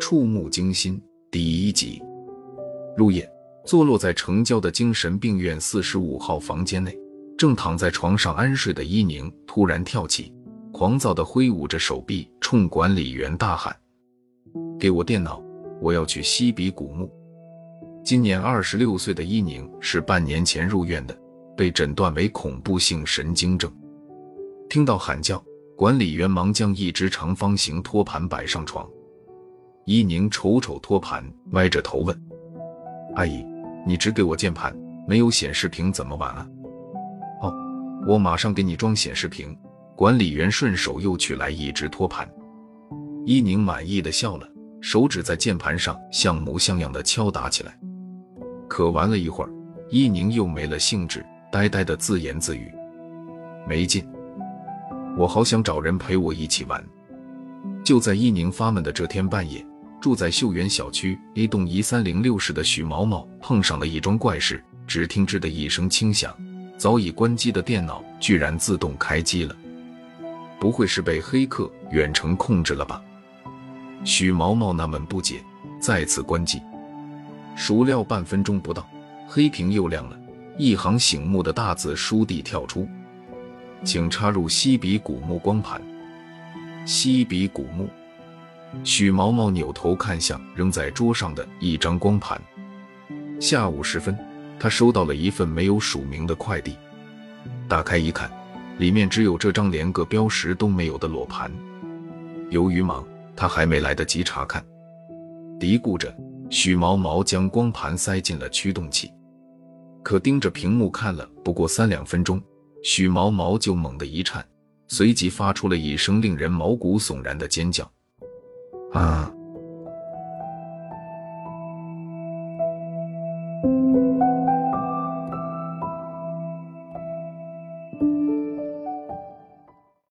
触目惊心第一集。入夜，坐落在城郊的精神病院四十五号房间内，正躺在床上安睡的伊宁突然跳起，狂躁地挥舞着手臂，冲管理员大喊：“给我电脑，我要去西比古墓！”今年二十六岁的伊宁是半年前入院的，被诊断为恐怖性神经症。听到喊叫，管理员忙将一只长方形托盘摆上床。伊宁瞅瞅托盘，歪着头问：“阿姨，你只给我键盘，没有显示屏怎么玩啊？”“哦，我马上给你装显示屏。”管理员顺手又取来一只托盘。伊宁满意的笑了，手指在键盘上像模像样的敲打起来。可玩了一会儿，伊宁又没了兴致，呆呆的自言自语：“没劲，我好想找人陪我一起玩。”就在伊宁发闷的这天半夜，住在秀园小区 A 栋一三零六室的许毛毛碰上了一桩怪事。只听“吱”的一声轻响，早已关机的电脑居然自动开机了。不会是被黑客远程控制了吧？许毛毛纳闷不解，再次关机。孰料半分钟不到，黑屏又亮了，一行醒目的大字书地跳出：“请插入西比古墓光盘。”西比古墓。许毛毛扭头看向扔在桌上的一张光盘。下午时分，他收到了一份没有署名的快递，打开一看，里面只有这张连个标识都没有的裸盘。由于忙，他还没来得及查看，嘀咕着。许毛毛将光盘塞进了驱动器，可盯着屏幕看了不过三两分钟，许毛毛就猛地一颤，随即发出了一声令人毛骨悚然的尖叫。啊！